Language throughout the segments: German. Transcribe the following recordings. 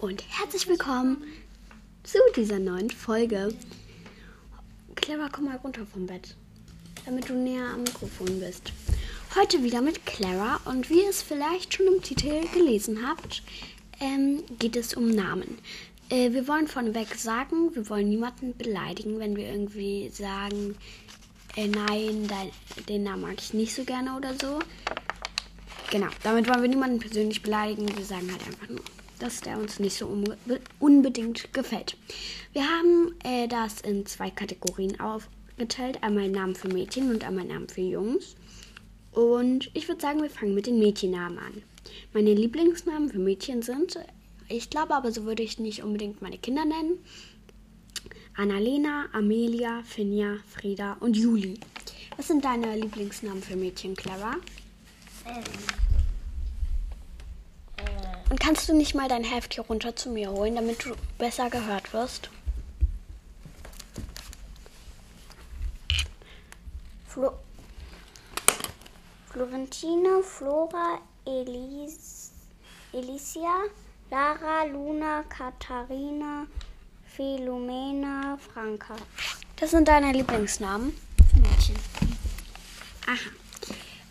und herzlich willkommen zu dieser neuen Folge. Clara, komm mal runter vom Bett, damit du näher am Mikrofon bist. Heute wieder mit Clara und wie ihr es vielleicht schon im Titel gelesen habt, ähm, geht es um Namen. Äh, wir wollen vorneweg sagen, wir wollen niemanden beleidigen, wenn wir irgendwie sagen, äh, nein, dein, den Namen mag ich nicht so gerne oder so. Genau, damit wollen wir niemanden persönlich beleidigen. Wir sagen halt einfach nur, dass der uns nicht so unbe unbedingt gefällt. Wir haben äh, das in zwei Kategorien aufgeteilt. Einmal Namen für Mädchen und einmal Namen für Jungs. Und ich würde sagen, wir fangen mit den Mädchennamen an. Meine Lieblingsnamen für Mädchen sind, ich glaube aber, so würde ich nicht unbedingt meine Kinder nennen. Annalena, Amelia, Finja, Frieda und Juli. Was sind deine Lieblingsnamen für Mädchen, Clara? Ähm, Und kannst du nicht mal dein Heft hier runter zu mir holen, damit du besser gehört wirst? Flo Florentine, Flora, Elis Elicia, Lara, Luna, Katharina, Philomena, Franka. Das sind deine Lieblingsnamen. Mädchen. Aha.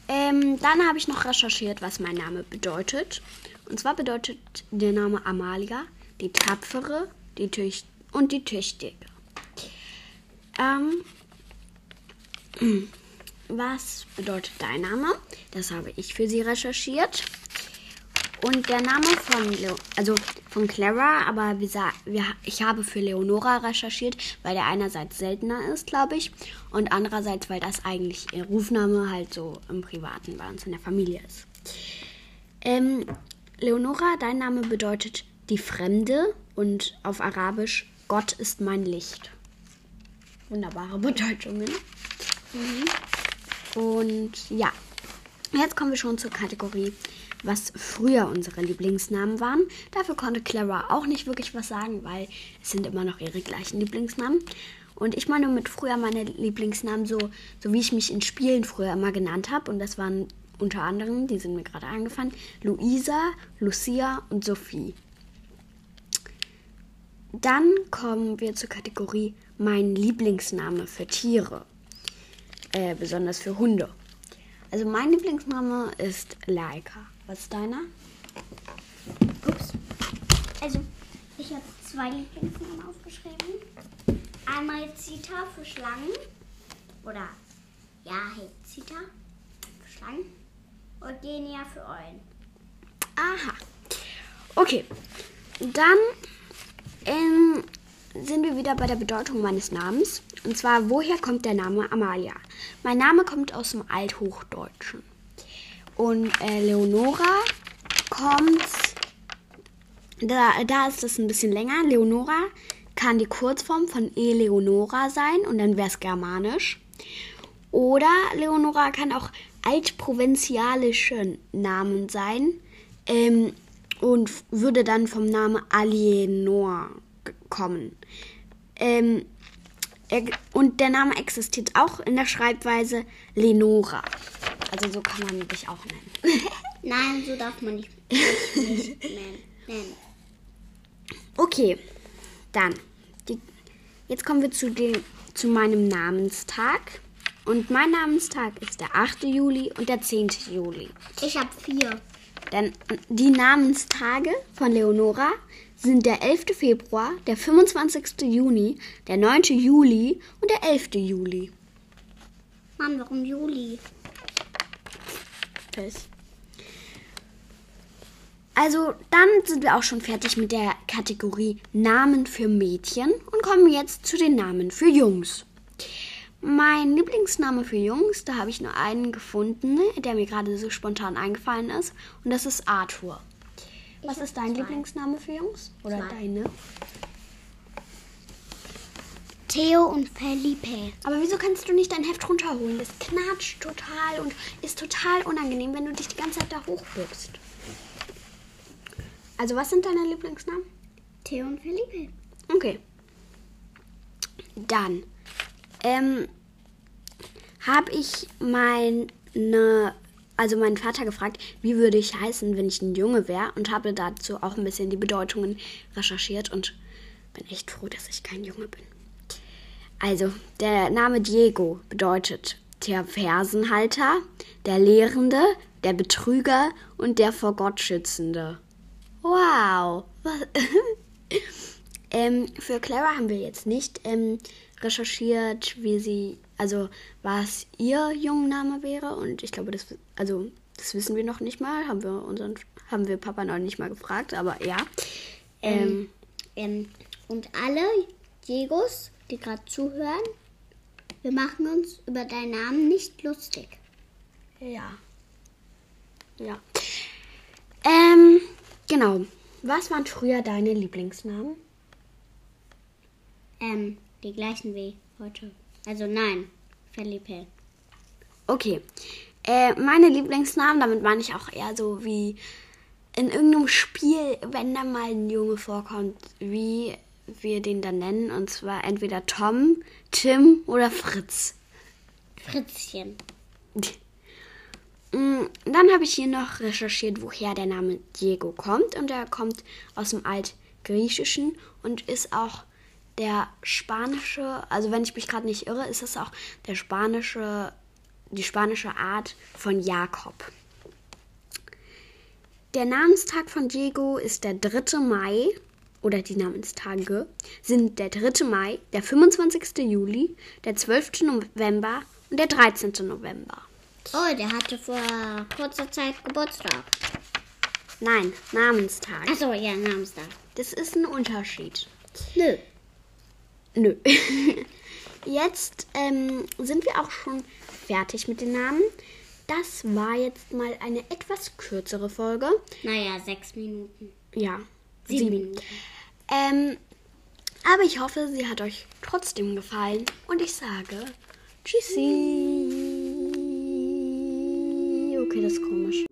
Ähm, dann habe ich noch recherchiert, was mein Name bedeutet. Und zwar bedeutet der Name Amalia die Tapfere die Tüch und die Tüchtige. Ähm, was bedeutet dein Name? Das habe ich für sie recherchiert. Und der Name von Leo, also von Clara, aber wir, wir, ich habe für Leonora recherchiert, weil der einerseits seltener ist, glaube ich, und andererseits, weil das eigentlich ihr Rufname halt so im Privaten bei uns in der Familie ist. Ähm, Leonora, dein Name bedeutet die Fremde und auf Arabisch Gott ist mein Licht. Wunderbare Bedeutungen. Und ja, jetzt kommen wir schon zur Kategorie, was früher unsere Lieblingsnamen waren. Dafür konnte Clara auch nicht wirklich was sagen, weil es sind immer noch ihre gleichen Lieblingsnamen. Und ich meine mit früher meine Lieblingsnamen so, so wie ich mich in Spielen früher immer genannt habe. Und das waren unter anderem, die sind mir gerade eingefallen, Luisa, Lucia und Sophie. Dann kommen wir zur Kategorie mein Lieblingsname für Tiere. Äh, besonders für Hunde. Also mein Lieblingsname ist Laika. Was ist deiner? Ups. Also, ich habe zwei Lieblingsnamen aufgeschrieben. Einmal Zita für Schlangen. Oder, ja, hey, Zita für Schlangen. Und Genia für Eulen. Aha. Okay. Dann ähm, sind wir wieder bei der Bedeutung meines Namens. Und zwar, woher kommt der Name Amalia? Mein Name kommt aus dem Althochdeutschen. Und äh, Leonora kommt, da, da ist es ein bisschen länger. Leonora kann die Kurzform von Eleonora sein und dann wäre es germanisch. Oder Leonora kann auch altprovinzialische Namen sein ähm, und würde dann vom Namen Alienor kommen. Ähm, er, und der Name existiert auch in der Schreibweise Lenora. Also so kann man dich auch nennen. Nein, so darf man nicht, nicht nennen. nennen. Okay, dann. Die, jetzt kommen wir zu, dem, zu meinem Namenstag. Und mein Namenstag ist der 8. Juli und der 10. Juli. Ich habe vier. Denn die Namenstage von Leonora sind der 11. Februar, der 25. Juni, der 9. Juli und der 11. Juli. Mann, warum Juli? Tschüss. Also, dann sind wir auch schon fertig mit der Kategorie Namen für Mädchen und kommen jetzt zu den Namen für Jungs. Mein Lieblingsname für Jungs, da habe ich nur einen gefunden, der mir gerade so spontan eingefallen ist, und das ist Arthur. Was hab ist dein zwei. Lieblingsname für Jungs? Oder Zwei. deine? Theo und Felipe. Aber wieso kannst du nicht dein Heft runterholen? Das knatscht total und ist total unangenehm, wenn du dich die ganze Zeit da hochbückst. Also, was sind deine Lieblingsnamen? Theo und Felipe. Okay. Dann ähm, habe ich meine also meinen Vater gefragt, wie würde ich heißen, wenn ich ein Junge wäre und habe dazu auch ein bisschen die Bedeutungen recherchiert und bin echt froh, dass ich kein Junge bin. Also, der Name Diego bedeutet der Fersenhalter, der Lehrende, der Betrüger und der vor Gott Schützende. Wow! ähm, für Clara haben wir jetzt nicht ähm, recherchiert, wie sie, also was ihr Jungenname wäre. Und ich glaube, das, also das wissen wir noch nicht mal. Haben wir unseren, haben wir Papa noch nicht mal gefragt, aber ja. Ähm, Ähm, und alle Diegos, die gerade zuhören, wir machen uns über deinen Namen nicht lustig. Ja. Ja. Ähm, genau. Was waren früher deine Lieblingsnamen? Ähm, die gleichen wie heute. Also nein, Felipe. Okay. Äh, meine Lieblingsnamen, damit meine ich auch eher so wie in irgendeinem Spiel, wenn da mal ein Junge vorkommt, wie wir den dann nennen. Und zwar entweder Tom, Tim oder Fritz. Fritzchen. Mm, Dann habe ich hier noch recherchiert, woher der Name Diego kommt. Und er kommt aus dem Altgriechischen und ist auch der spanische, also wenn ich mich gerade nicht irre, ist es auch der spanische, die spanische Art von Jakob. Der Namenstag von Diego ist der 3. Mai oder die Namenstage sind der 3. Mai, der 25. Juli, der 12. November und der 13. November. Oh, der hatte vor kurzer Zeit Geburtstag. Nein, Namenstag. Achso, ja, Namenstag. Das ist ein Unterschied. Nö. Nö. Jetzt ähm, sind wir auch schon fertig mit den Namen. Das war jetzt mal eine etwas kürzere Folge. Naja, sechs Minuten. Ja, Sieben Minuten. Ähm, aber ich hoffe, sie hat euch trotzdem gefallen. Und ich sage Tschüssi. Okay, das ist komisch.